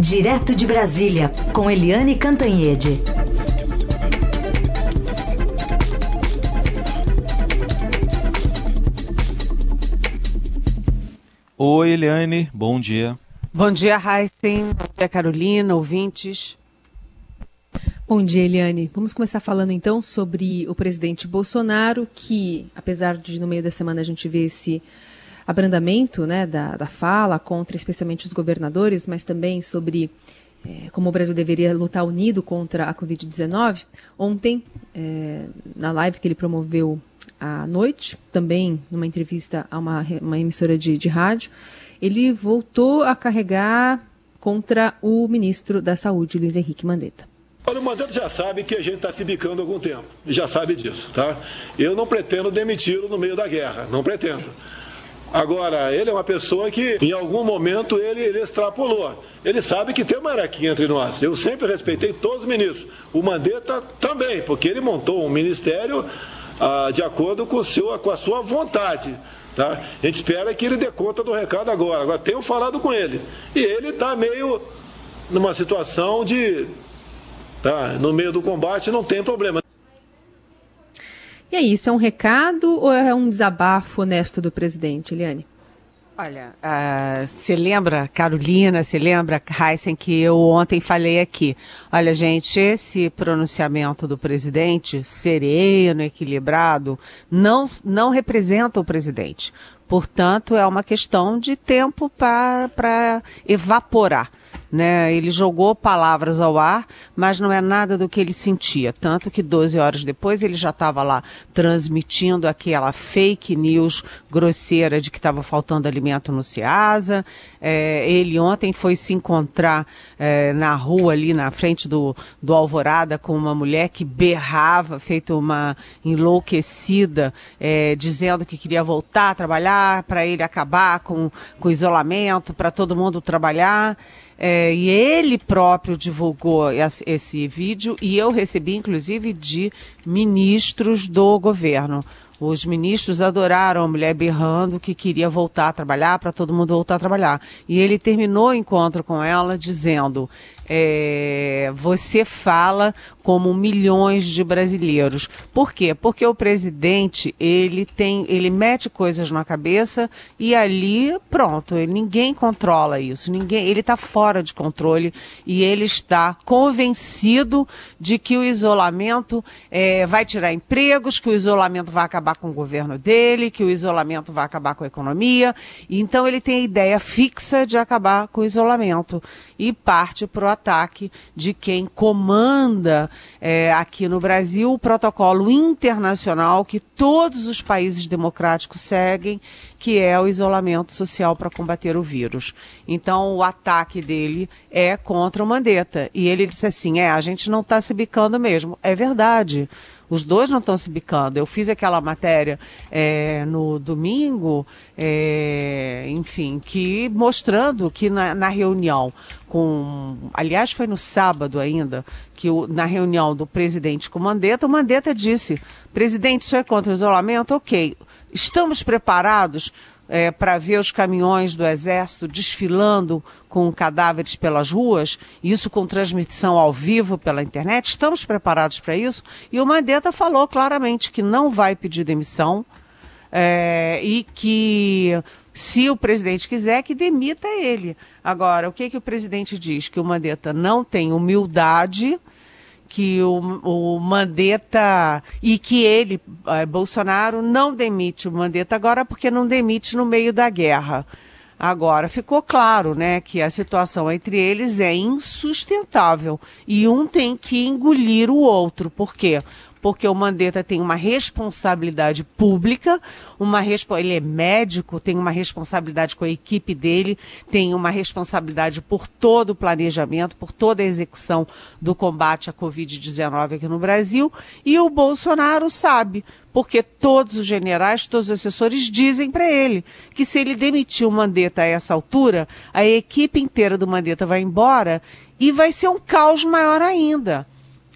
Direto de Brasília, com Eliane Cantanhede. Oi, Eliane, bom dia. Bom dia, Heisen. Bom dia, Carolina, ouvintes. Bom dia, Eliane. Vamos começar falando então sobre o presidente Bolsonaro, que, apesar de no meio da semana a gente ver esse abrandamento né, da, da fala contra especialmente os governadores, mas também sobre é, como o Brasil deveria lutar unido contra a Covid-19. Ontem, é, na live que ele promoveu à noite, também numa entrevista a uma, uma emissora de, de rádio, ele voltou a carregar contra o ministro da Saúde, Luiz Henrique Mandetta. Olha, o Mandetta já sabe que a gente está se bicando há algum tempo, já sabe disso, tá? Eu não pretendo demiti-lo no meio da guerra, não pretendo. Agora, ele é uma pessoa que, em algum momento, ele, ele extrapolou. Ele sabe que tem uma hierarquia entre nós. Eu sempre respeitei todos os ministros. O Mandetta também, porque ele montou um ministério ah, de acordo com, seu, com a sua vontade. Tá? A gente espera que ele dê conta do recado agora. Agora, tenho falado com ele. E ele está meio numa situação de. Tá, no meio do combate não tem problema. E aí, isso é um recado ou é um desabafo honesto do presidente, Eliane? Olha, você uh, lembra, Carolina, você lembra, Heisen, que eu ontem falei aqui. Olha, gente, esse pronunciamento do presidente, sereno, equilibrado, não, não representa o presidente. Portanto, é uma questão de tempo para evaporar. Né? Ele jogou palavras ao ar, mas não é nada do que ele sentia. Tanto que 12 horas depois ele já estava lá transmitindo aquela fake news grosseira de que estava faltando alimento no Ceasa. É, ele ontem foi se encontrar é, na rua ali na frente do, do Alvorada com uma mulher que berrava, feito uma enlouquecida, é, dizendo que queria voltar a trabalhar para ele acabar com, com o isolamento, para todo mundo trabalhar. É, e ele próprio divulgou esse vídeo e eu recebi, inclusive, de ministros do governo. Os ministros adoraram a mulher berrando que queria voltar a trabalhar, para todo mundo voltar a trabalhar. E ele terminou o encontro com ela dizendo: é, você fala como milhões de brasileiros. Por quê? Porque o presidente, ele tem, ele mete coisas na cabeça e ali, pronto, ninguém controla isso, ninguém, ele está fora de controle e ele está convencido de que o isolamento é, vai tirar empregos, que o isolamento vai acabar com o governo dele, que o isolamento vai acabar com a economia. Então ele tem a ideia fixa de acabar com o isolamento e parte para o ataque de quem comanda é, aqui no Brasil o protocolo internacional que todos os países democráticos seguem, que é o isolamento social para combater o vírus. Então, o ataque dele é contra o Mandetta. E ele disse assim: é, a gente não está se bicando mesmo. É verdade. Os dois não estão se bicando. Eu fiz aquela matéria é, no domingo, é, enfim, que mostrando que na, na, reunião com, aliás, foi no sábado ainda, que o, na reunião do presidente com o Mandetta, o Mandetta disse: presidente, isso é contra o isolamento? Ok. Estamos preparados é, para ver os caminhões do Exército desfilando com cadáveres pelas ruas, isso com transmissão ao vivo pela internet. Estamos preparados para isso. E o Mandetta falou claramente que não vai pedir demissão é, e que se o presidente quiser, que demita ele. Agora, o que, que o presidente diz? Que o Mandetta não tem humildade que o, o Mandetta e que ele, eh, Bolsonaro, não demite o Mandetta agora porque não demite no meio da guerra. Agora, ficou claro né, que a situação entre eles é insustentável e um tem que engolir o outro. Por quê? Porque o Mandetta tem uma responsabilidade pública, uma ele é médico, tem uma responsabilidade com a equipe dele, tem uma responsabilidade por todo o planejamento, por toda a execução do combate à Covid-19 aqui no Brasil, e o Bolsonaro sabe, porque todos os generais, todos os assessores dizem para ele que se ele demitir o Mandetta a essa altura, a equipe inteira do Mandetta vai embora e vai ser um caos maior ainda.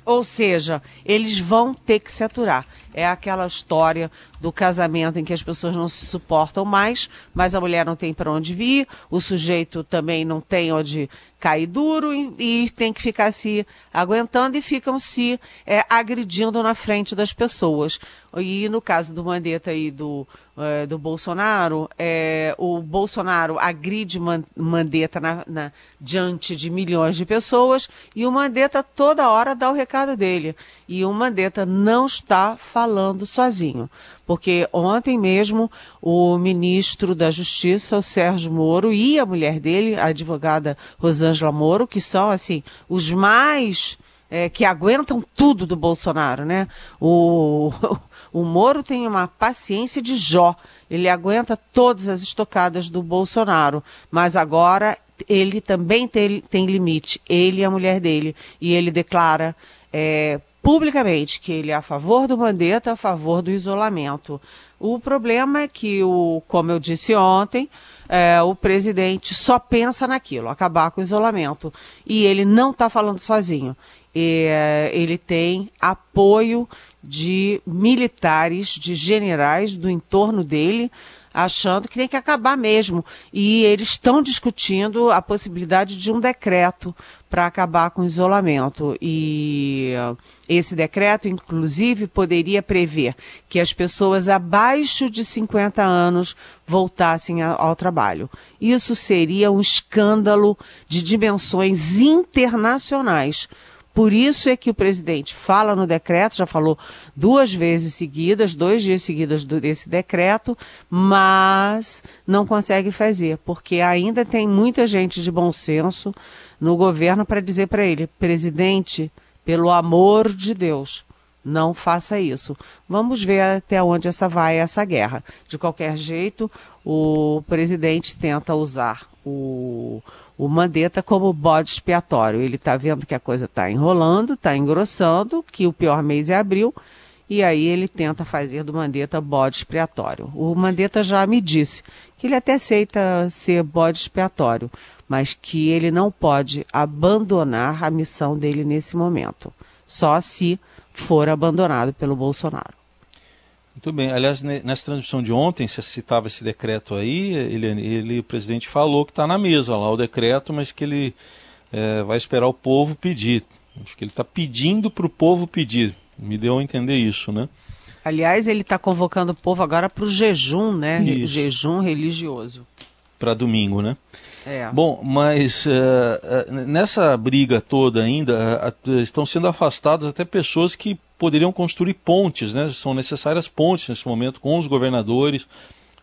Ou seja, eles vão ter que se aturar. É aquela história do casamento em que as pessoas não se suportam mais, mas a mulher não tem para onde vir, o sujeito também não tem onde cair duro e, e tem que ficar se aguentando e ficam se é, agredindo na frente das pessoas. E no caso do Mandetta e do, é, do Bolsonaro, é, o Bolsonaro agride Mandetta na, na, diante de milhões de pessoas e o Mandetta toda hora dá o recado dele. E o Mandetta não está falando sozinho porque ontem mesmo o ministro da Justiça, o Sérgio Moro, e a mulher dele, a advogada Rosângela Moro, que são assim os mais é, que aguentam tudo do Bolsonaro, né? O, o Moro tem uma paciência de Jó. Ele aguenta todas as estocadas do Bolsonaro, mas agora ele também tem, tem limite, ele e a mulher dele, e ele declara é, publicamente que ele é a favor do Mandetta, a favor do isolamento. O problema é que, o, como eu disse ontem, é, o presidente só pensa naquilo, acabar com o isolamento. E ele não está falando sozinho. É, ele tem apoio de militares, de generais do entorno dele, achando que tem que acabar mesmo. E eles estão discutindo a possibilidade de um decreto para acabar com o isolamento. E esse decreto, inclusive, poderia prever que as pessoas abaixo de 50 anos voltassem ao trabalho. Isso seria um escândalo de dimensões internacionais por isso é que o presidente fala no decreto, já falou duas vezes seguidas, dois dias seguidos desse decreto, mas não consegue fazer, porque ainda tem muita gente de bom senso no governo para dizer para ele, presidente, pelo amor de Deus, não faça isso. Vamos ver até onde essa vai essa guerra. De qualquer jeito, o presidente tenta usar o o Mandetta como bode expiatório. Ele está vendo que a coisa está enrolando, está engrossando, que o pior mês é abril, e aí ele tenta fazer do Mandetta bode expiatório. O Mandetta já me disse que ele até aceita ser bode expiatório, mas que ele não pode abandonar a missão dele nesse momento, só se for abandonado pelo Bolsonaro. Muito bem. Aliás, nessa transmissão de ontem, você citava esse decreto aí, ele, ele o presidente falou que está na mesa lá o decreto, mas que ele é, vai esperar o povo pedir. Acho que ele está pedindo para o povo pedir. Me deu a entender isso, né? Aliás, ele está convocando o povo agora para o jejum, né? Isso. Jejum religioso. Para domingo, né? É. Bom, mas uh, uh, nessa briga toda ainda uh, estão sendo afastadas até pessoas que poderiam construir pontes, né? São necessárias pontes nesse momento com os governadores,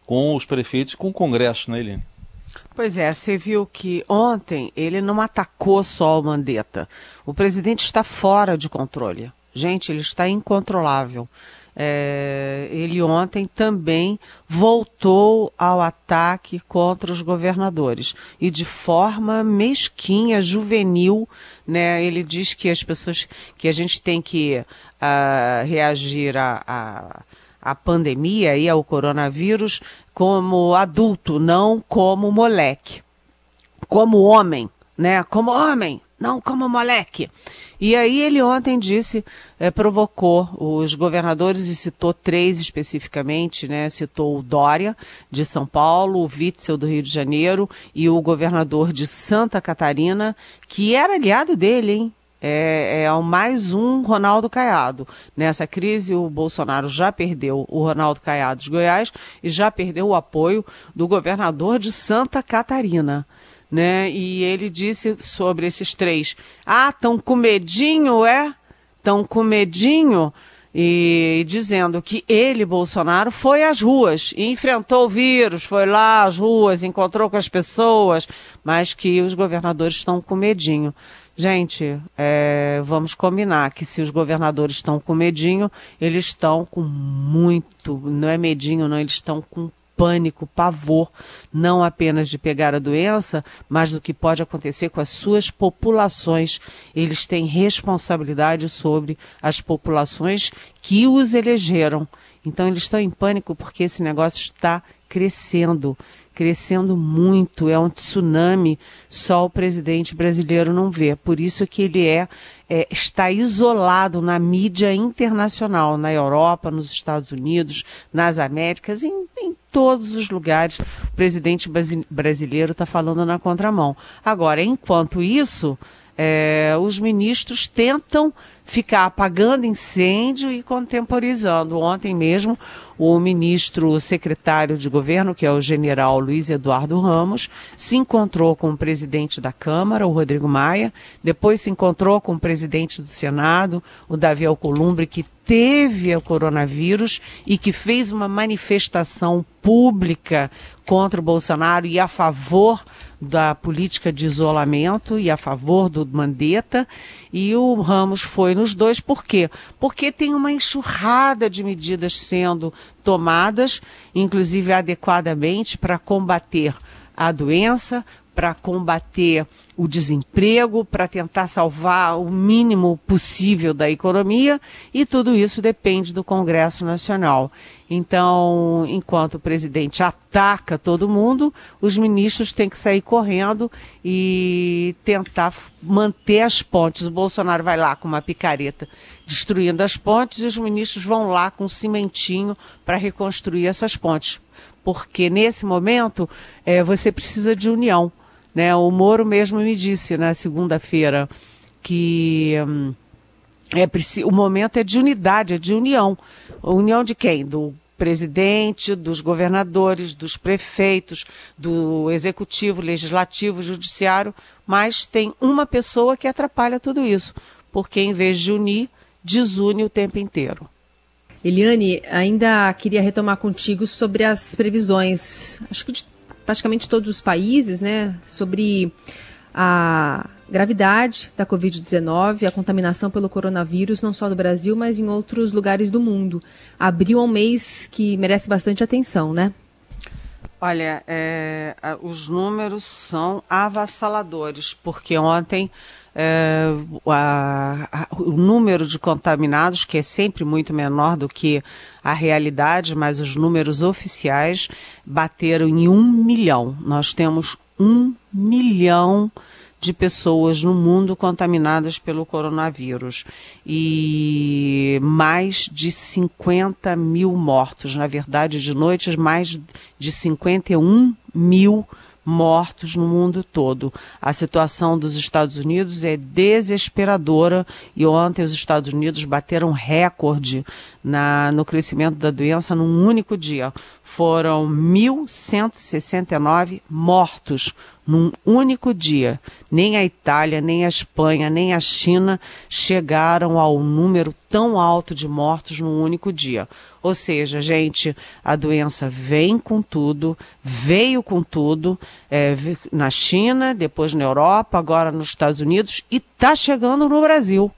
com os prefeitos com o Congresso, né, Eliane? Pois é, você viu que ontem ele não atacou só o Mandetta. O presidente está fora de controle. Gente, ele está incontrolável. É, ele ontem também voltou ao ataque contra os governadores e de forma mesquinha, juvenil, né? Ele diz que as pessoas que a gente tem que uh, reagir à a, a, a, pandemia e ao coronavírus como adulto, não como moleque, como homem, né? Como homem, não como moleque. E aí ele ontem disse, é, provocou os governadores e citou três especificamente, né? Citou o Dória, de São Paulo, o Witzel, do Rio de Janeiro, e o governador de Santa Catarina, que era aliado dele, hein? É, é mais um Ronaldo Caiado. Nessa crise, o Bolsonaro já perdeu o Ronaldo Caiado de Goiás e já perdeu o apoio do governador de Santa Catarina né? E ele disse sobre esses três: ah, tão com medinho, é? Tão com medinho? E, e dizendo que ele, Bolsonaro, foi às ruas, enfrentou o vírus, foi lá às ruas, encontrou com as pessoas, mas que os governadores estão com medinho. Gente, é, vamos combinar que se os governadores estão com medinho, eles estão com muito, não é medinho, não, eles estão com pânico, pavor, não apenas de pegar a doença, mas do que pode acontecer com as suas populações. Eles têm responsabilidade sobre as populações que os elegeram. Então eles estão em pânico porque esse negócio está crescendo. crescendo muito, é um tsunami, só o presidente brasileiro não vê. Por isso que ele é, é, está isolado na mídia internacional, na Europa, nos Estados Unidos, nas Américas, em, em todos os lugares. O presidente brasileiro está falando na contramão. Agora, enquanto isso, é, os ministros tentam ficar apagando incêndio e contemporizando. Ontem mesmo, o ministro secretário de governo, que é o general Luiz Eduardo Ramos, se encontrou com o presidente da Câmara, o Rodrigo Maia, depois se encontrou com o presidente do Senado, o Davi Alcolumbre, que teve o coronavírus e que fez uma manifestação pública contra o Bolsonaro e a favor da política de isolamento e a favor do Mandetta. E o Ramos foi nos dois, por quê? Porque tem uma enxurrada de medidas sendo tomadas, inclusive adequadamente, para combater a doença, para combater o desemprego, para tentar salvar o mínimo possível da economia, e tudo isso depende do Congresso Nacional. Então, enquanto o presidente ataca todo mundo, os ministros têm que sair correndo e tentar manter as pontes. O Bolsonaro vai lá com uma picareta destruindo as pontes e os ministros vão lá com cimentinho para reconstruir essas pontes. Porque nesse momento é, você precisa de união. Né? O Moro mesmo me disse na segunda-feira que hum, é, o momento é de unidade, é de união. União de quem? Do presidente, dos governadores, dos prefeitos, do executivo, legislativo, judiciário, mas tem uma pessoa que atrapalha tudo isso, porque em vez de unir, desune o tempo inteiro. Eliane, ainda queria retomar contigo sobre as previsões, acho que de praticamente todos os países, né, sobre a gravidade da Covid-19, a contaminação pelo coronavírus, não só do Brasil, mas em outros lugares do mundo. Abril é um mês que merece bastante atenção, né? Olha, é, os números são avassaladores, porque ontem é, a, a, o número de contaminados, que é sempre muito menor do que a realidade, mas os números oficiais bateram em um milhão. Nós temos um milhão de pessoas no mundo contaminadas pelo coronavírus e mais de 50 mil mortos. Na verdade, de noites, mais de 51 mil mortos mortos no mundo todo. A situação dos Estados Unidos é desesperadora e ontem os Estados Unidos bateram recorde na, no crescimento da doença num único dia. Foram 1.169 mortos num único dia. Nem a Itália, nem a Espanha, nem a China chegaram ao número tão alto de mortos num único dia. Ou seja, gente, a doença vem com tudo, veio com tudo, é, na China, depois na Europa, agora nos Estados Unidos e está chegando no Brasil.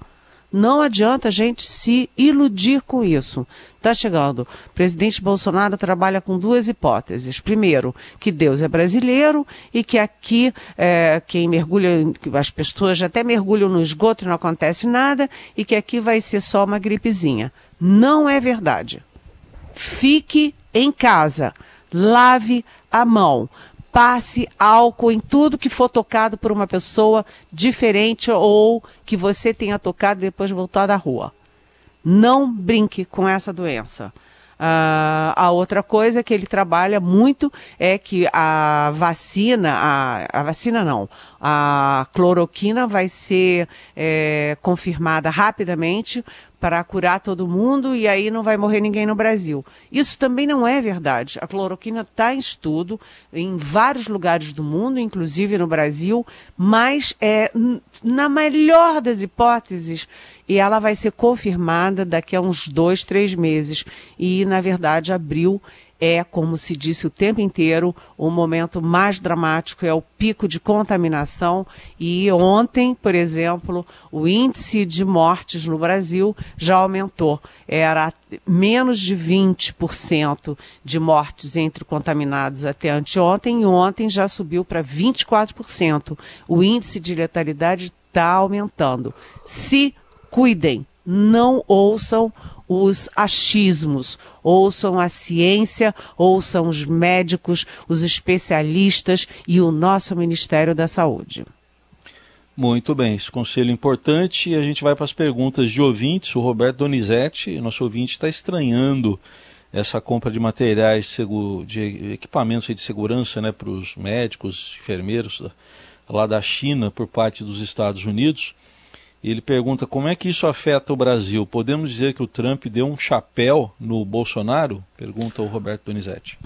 Não adianta a gente se iludir com isso. Está chegando. O presidente Bolsonaro trabalha com duas hipóteses. Primeiro, que Deus é brasileiro e que aqui é, quem mergulha, as pessoas até mergulham no esgoto e não acontece nada e que aqui vai ser só uma gripezinha. Não é verdade. Fique em casa. Lave a mão passe álcool em tudo que for tocado por uma pessoa diferente ou que você tenha tocado depois de voltar da rua. Não brinque com essa doença. Uh, a outra coisa que ele trabalha muito é que a vacina, a, a vacina não, a cloroquina vai ser é, confirmada rapidamente para curar todo mundo e aí não vai morrer ninguém no Brasil. Isso também não é verdade. A cloroquina está em estudo em vários lugares do mundo, inclusive no Brasil, mas é na melhor das hipóteses e ela vai ser confirmada daqui a uns dois, três meses. E, na verdade, abril é, como se disse o tempo inteiro, o momento mais dramático, é o pico de contaminação. E ontem, por exemplo, o índice de mortes no Brasil já aumentou. Era menos de 20% de mortes entre contaminados até anteontem, e ontem já subiu para 24%. O índice de letalidade está aumentando. Se cuidem, não ouçam os achismos, ouçam a ciência, ouçam os médicos, os especialistas e o nosso Ministério da Saúde. Muito bem, esse conselho é importante e a gente vai para as perguntas de ouvintes. O Roberto Donizete, nosso ouvinte, está estranhando essa compra de materiais, de equipamentos de segurança né, para os médicos, enfermeiros lá da China por parte dos Estados Unidos. Ele pergunta como é que isso afeta o Brasil. Podemos dizer que o Trump deu um chapéu no Bolsonaro? Pergunta o Roberto Donizete.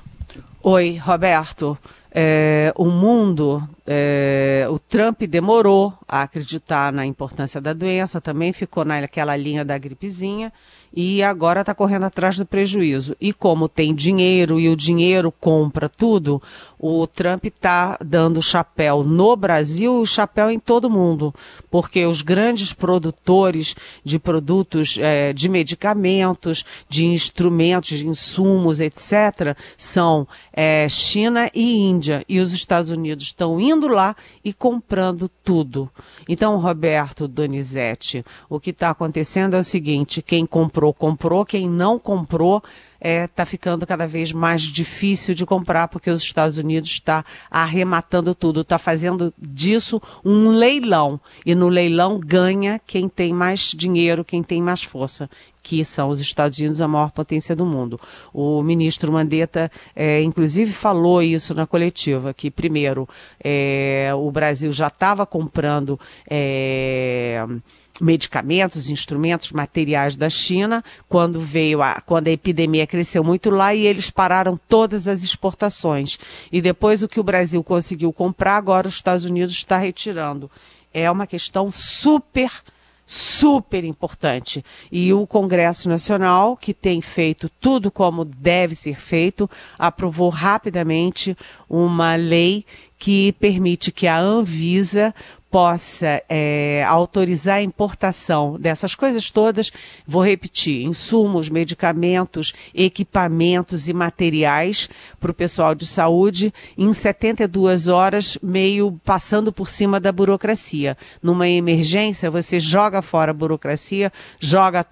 Oi, Roberto. É, o mundo, é, o Trump demorou a acreditar na importância da doença, também ficou naquela linha da gripezinha e agora está correndo atrás do prejuízo. E como tem dinheiro e o dinheiro compra tudo, o Trump está dando chapéu no Brasil e chapéu em todo mundo, porque os grandes produtores de produtos, é, de medicamentos, de instrumentos, de insumos, etc., são é, China e Índia. E os Estados Unidos estão indo lá e comprando tudo. Então, Roberto Donizete, o que está acontecendo é o seguinte: quem comprou, comprou, quem não comprou, está é, tá ficando cada vez mais difícil de comprar, porque os Estados Unidos está arrematando tudo, está fazendo disso um leilão. E no leilão ganha quem tem mais dinheiro, quem tem mais força que são os Estados Unidos a maior potência do mundo. O ministro Mandetta, é, inclusive, falou isso na coletiva, que primeiro é, o Brasil já estava comprando é, medicamentos, instrumentos, materiais da China, quando veio a, quando a epidemia cresceu muito lá e eles pararam todas as exportações. E depois o que o Brasil conseguiu comprar, agora os Estados Unidos está retirando. É uma questão super super importante. E o Congresso Nacional, que tem feito tudo como deve ser feito, aprovou rapidamente uma lei que permite que a Anvisa possa é, autorizar a importação dessas coisas todas, vou repetir, insumos, medicamentos, equipamentos e materiais para o pessoal de saúde em 72 horas, meio passando por cima da burocracia. Numa emergência, você joga fora a burocracia, joga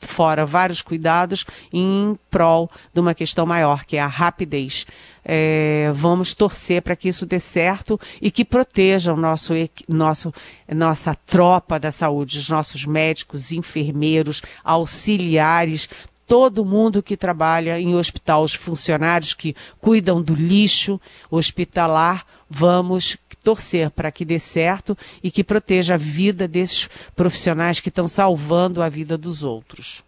fora vários cuidados em prol de uma questão maior, que é a rapidez. É, vamos torcer para que isso dê certo e que proteja o nosso, nosso, nossa tropa da saúde, os nossos médicos, enfermeiros, auxiliares, todo mundo que trabalha em hospital, os funcionários que cuidam do lixo hospitalar, vamos torcer para que dê certo e que proteja a vida desses profissionais que estão salvando a vida dos outros.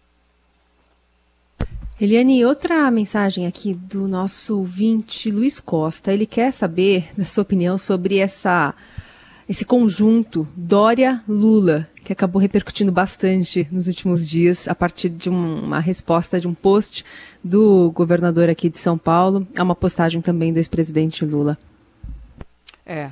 Eliane, outra mensagem aqui do nosso ouvinte Luiz Costa. Ele quer saber da sua opinião sobre essa, esse conjunto Dória-Lula, que acabou repercutindo bastante nos últimos dias a partir de uma resposta de um post do governador aqui de São Paulo a uma postagem também do ex-presidente Lula. É,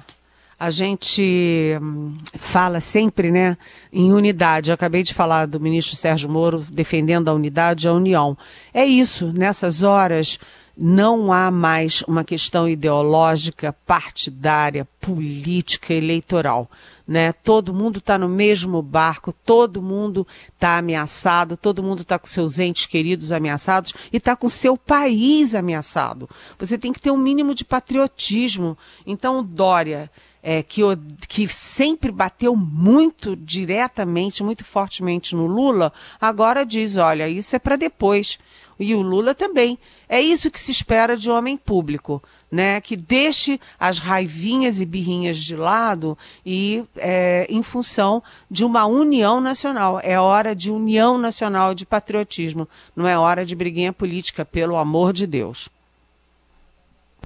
a gente hum, fala sempre né, em unidade. Eu acabei de falar do ministro Sérgio Moro defendendo a unidade a união. É isso, nessas horas não há mais uma questão ideológica, partidária, política, eleitoral. Né? Todo mundo está no mesmo barco, todo mundo está ameaçado, todo mundo está com seus entes queridos ameaçados e está com seu país ameaçado. Você tem que ter um mínimo de patriotismo. Então, Dória é, que, que sempre bateu muito diretamente, muito fortemente no Lula, agora diz: olha, isso é para depois. E o Lula também. É isso que se espera de homem público, né? Que deixe as raivinhas e birrinhas de lado e é, em função de uma união nacional. É hora de união nacional, de patriotismo. Não é hora de briguinha política, pelo amor de Deus.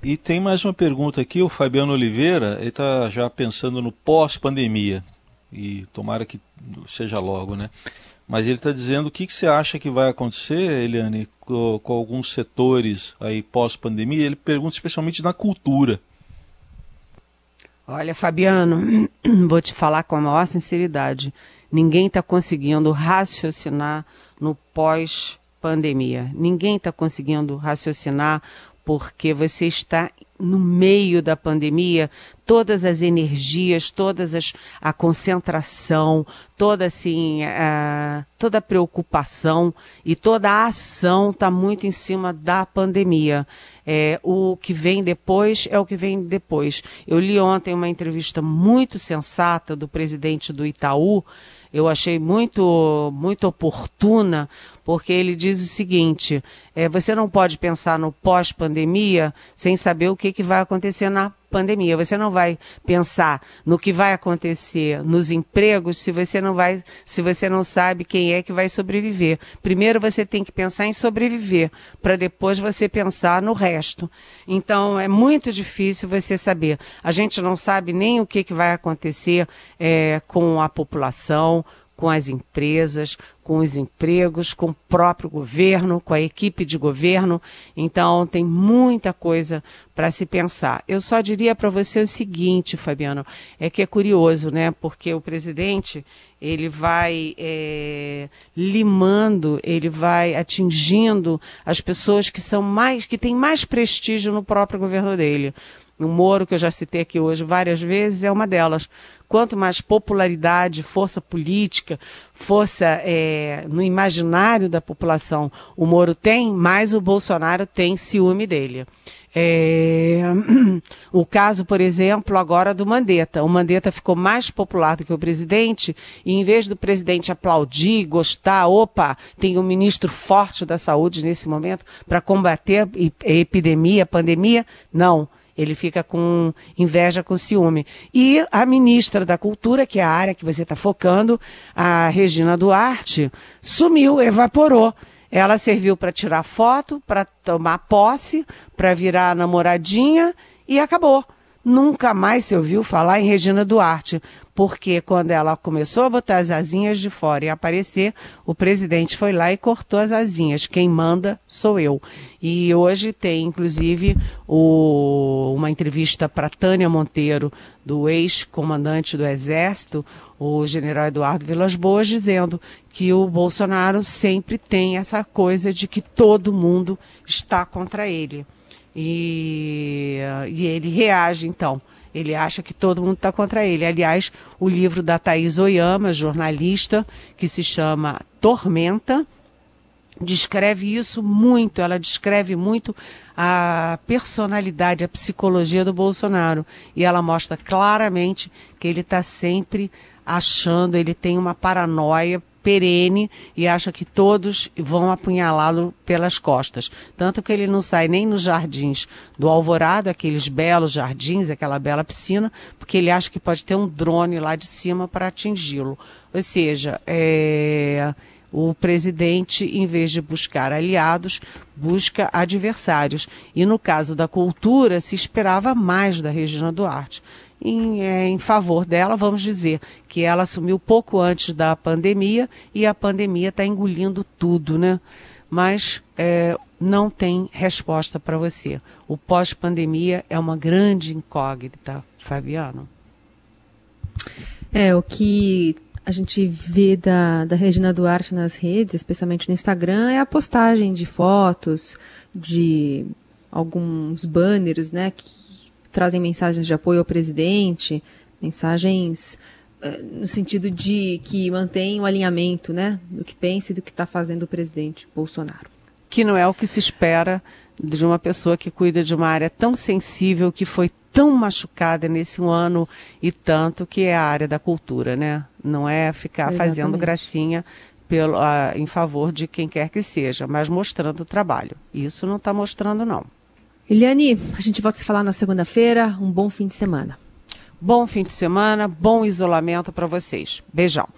E tem mais uma pergunta aqui, o Fabiano Oliveira, ele está já pensando no pós-pandemia, e tomara que seja logo, né? Mas ele está dizendo o que, que você acha que vai acontecer, Eliane, com, com alguns setores aí pós-pandemia. Ele pergunta especialmente na cultura. Olha, Fabiano, vou te falar com a maior sinceridade. Ninguém está conseguindo raciocinar no pós-pandemia. Ninguém está conseguindo raciocinar porque você está no meio da pandemia, todas as energias, todas as a concentração, toda assim, a, toda a preocupação e toda a ação está muito em cima da pandemia. É, o que vem depois é o que vem depois. Eu li ontem uma entrevista muito sensata do presidente do Itaú, eu achei muito, muito oportuna, porque ele diz o seguinte: é, você não pode pensar no pós-pandemia sem saber o que, que vai acontecer na pandemia. Você não vai pensar no que vai acontecer nos empregos se você não vai, se você não sabe quem é que vai sobreviver. Primeiro você tem que pensar em sobreviver, para depois você pensar no resto. Então é muito difícil você saber. A gente não sabe nem o que, que vai acontecer é, com a população, com as empresas, com os empregos, com o próprio governo, com a equipe de governo. Então, tem muita coisa para se pensar. Eu só diria para você o seguinte, Fabiano, é que é curioso, né? Porque o presidente ele vai é, limando, ele vai atingindo as pessoas que são mais, que têm mais prestígio no próprio governo dele. O Moro, que eu já citei aqui hoje várias vezes, é uma delas quanto mais popularidade, força política, força é, no imaginário da população o Moro tem, mais o Bolsonaro tem ciúme dele. É, o caso, por exemplo, agora do Mandetta. O Mandetta ficou mais popular do que o presidente, e em vez do presidente aplaudir, gostar, opa, tem um ministro forte da saúde nesse momento para combater a epidemia, a pandemia, não ele fica com inveja, com ciúme. E a ministra da Cultura, que é a área que você está focando, a Regina Duarte, sumiu, evaporou. Ela serviu para tirar foto, para tomar posse, para virar namoradinha e acabou. Nunca mais se ouviu falar em Regina Duarte, porque quando ela começou a botar as asinhas de fora e aparecer, o presidente foi lá e cortou as asinhas. Quem manda sou eu. E hoje tem, inclusive, o, uma entrevista para Tânia Monteiro, do ex-comandante do Exército, o general Eduardo Vilas Boas, dizendo que o Bolsonaro sempre tem essa coisa de que todo mundo está contra ele. E, e ele reage, então. Ele acha que todo mundo está contra ele. Aliás, o livro da Thaís Oyama, jornalista, que se chama Tormenta, descreve isso muito. Ela descreve muito a personalidade, a psicologia do Bolsonaro. E ela mostra claramente que ele está sempre achando, ele tem uma paranoia perene e acha que todos vão apunhalá-lo pelas costas. Tanto que ele não sai nem nos jardins do Alvorado, aqueles belos jardins, aquela bela piscina, porque ele acha que pode ter um drone lá de cima para atingi-lo. Ou seja, é, o presidente, em vez de buscar aliados, busca adversários. E no caso da cultura, se esperava mais da Regina Duarte em, é, em favor dela, vamos dizer que ela assumiu pouco antes da pandemia e a pandemia está engolindo tudo, né? Mas é, não tem resposta para você. O pós-pandemia é uma grande incógnita, Fabiano. É, o que a gente vê da, da Regina Duarte nas redes, especialmente no Instagram, é a postagem de fotos, de alguns banners, né, que trazem mensagens de apoio ao presidente, mensagens uh, no sentido de que mantém o alinhamento né, do que pensa e do que está fazendo o presidente Bolsonaro. Que não é o que se espera de uma pessoa que cuida de uma área tão sensível, que foi tão machucada nesse um ano e tanto, que é a área da cultura, né? Não é ficar Exatamente. fazendo gracinha pelo, uh, em favor de quem quer que seja, mas mostrando o trabalho. Isso não está mostrando, não. Eliane, a gente volta a se falar na segunda-feira. Um bom fim de semana. Bom fim de semana, bom isolamento para vocês. Beijão.